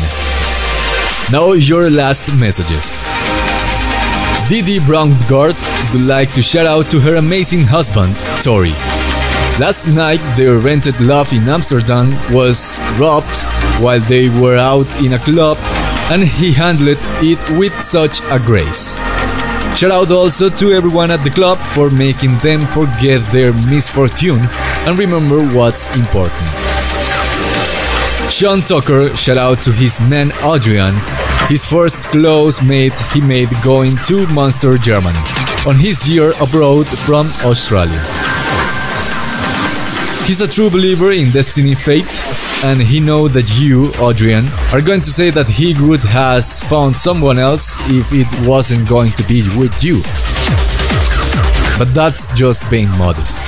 Now your last messages. Didi Browngard would like to shout out to her amazing husband, Tori. Last night, their rented loft in Amsterdam was robbed while they were out in a club, and he handled it with such a grace. Shout out also to everyone at the club for making them forget their misfortune and remember what's important. Sean Tucker shout out to his man Adrian, his first close mate he made going to Munster, Germany, on his year abroad from Australia. He's a true believer in destiny fate, and he know that you, Adrian, are going to say that he would has found someone else if it wasn't going to be with you. But that's just being modest.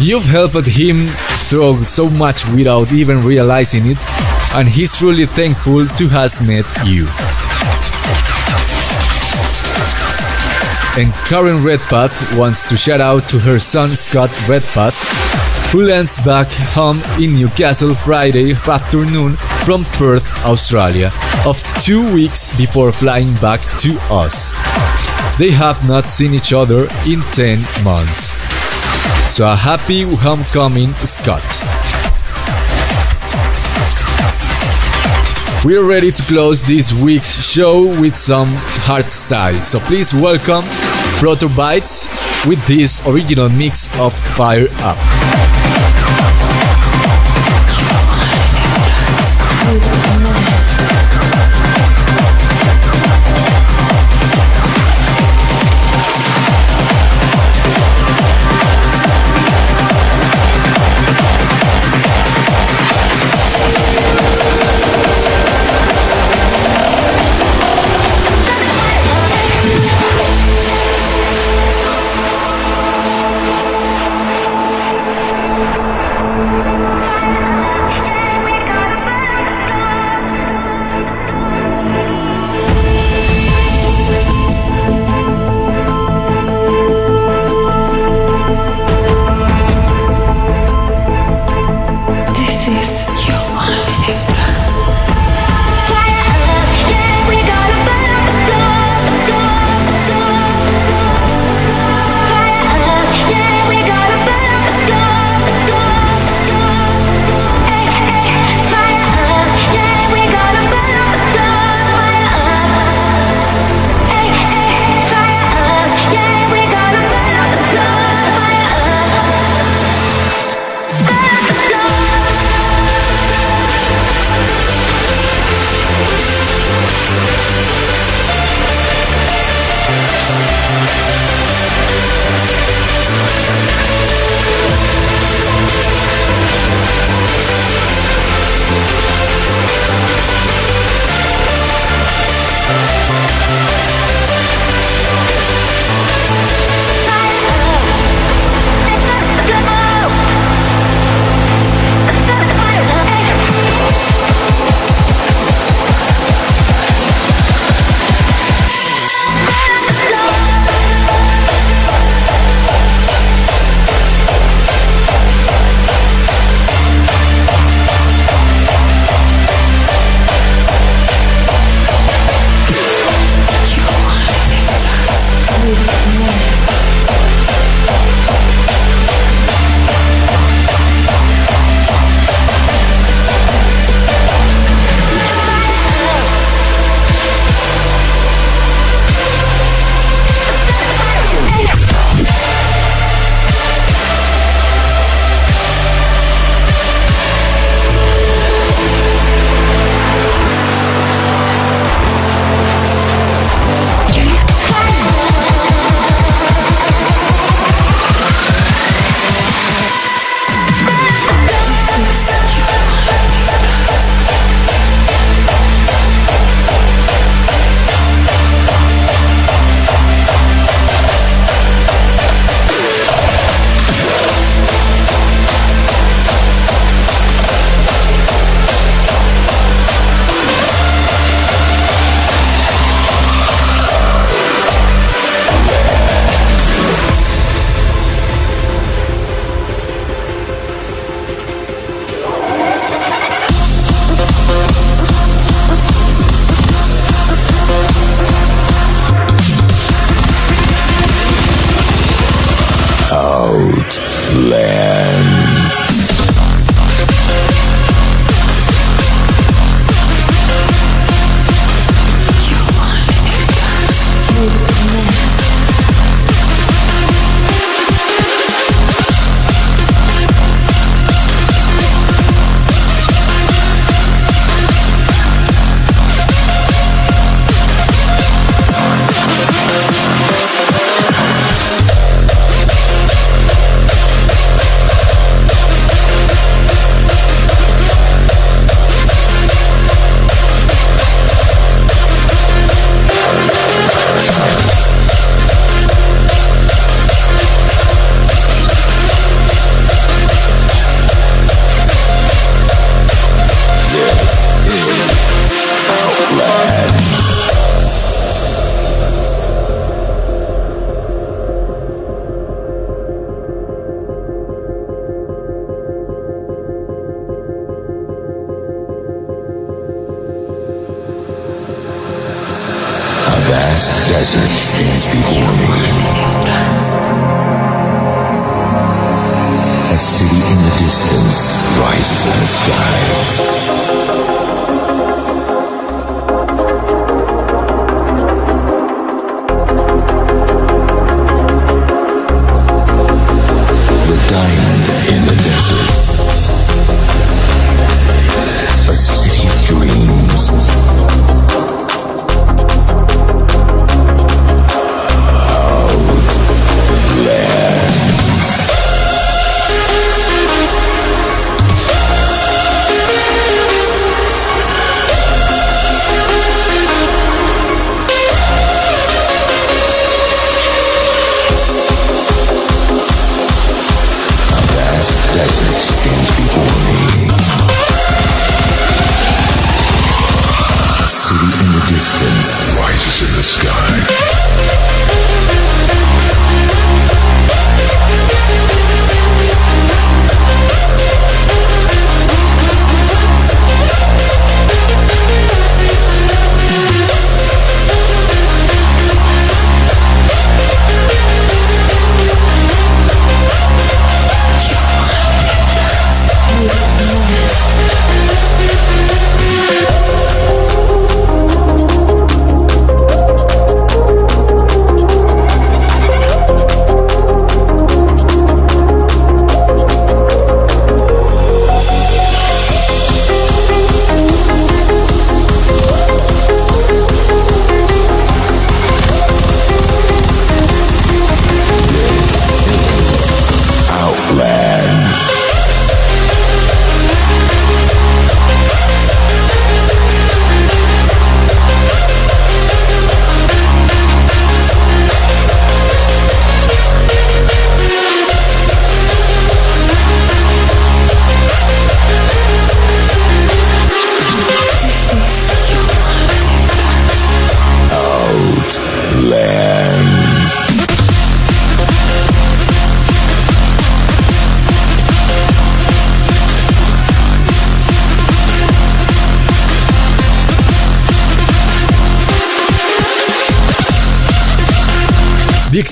You've helped him through so much without even realizing it, and he's truly thankful to has met you. And Karen Redpath wants to shout out to her son Scott Redpath, who lands back home in Newcastle Friday afternoon from Perth, Australia, of two weeks before flying back to us. They have not seen each other in 10 months. So a happy homecoming, Scott. We are ready to close this week's show with some hard style. So please welcome Proto Bites with this original mix of Fire Up.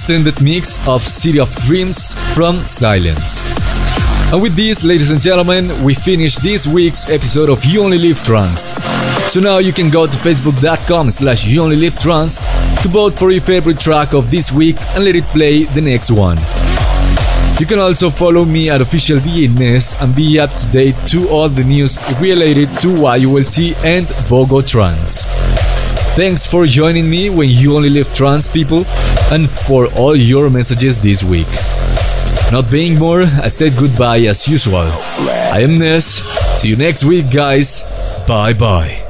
Extended mix of City of Dreams from Silence. And with this, ladies and gentlemen, we finish this week's episode of You Only Live Trance. So now you can go to facebook.com slash You Only Live Trance to vote for your favorite track of this week and let it play the next one. You can also follow me at official DJ Ness and be up to date to all the news related to YOLT and Bogo Trance. Thanks for joining me when You Only Live Trance people and for all your messages this week. Not being more, I said goodbye as usual. I am Ness. See you next week, guys. Bye bye.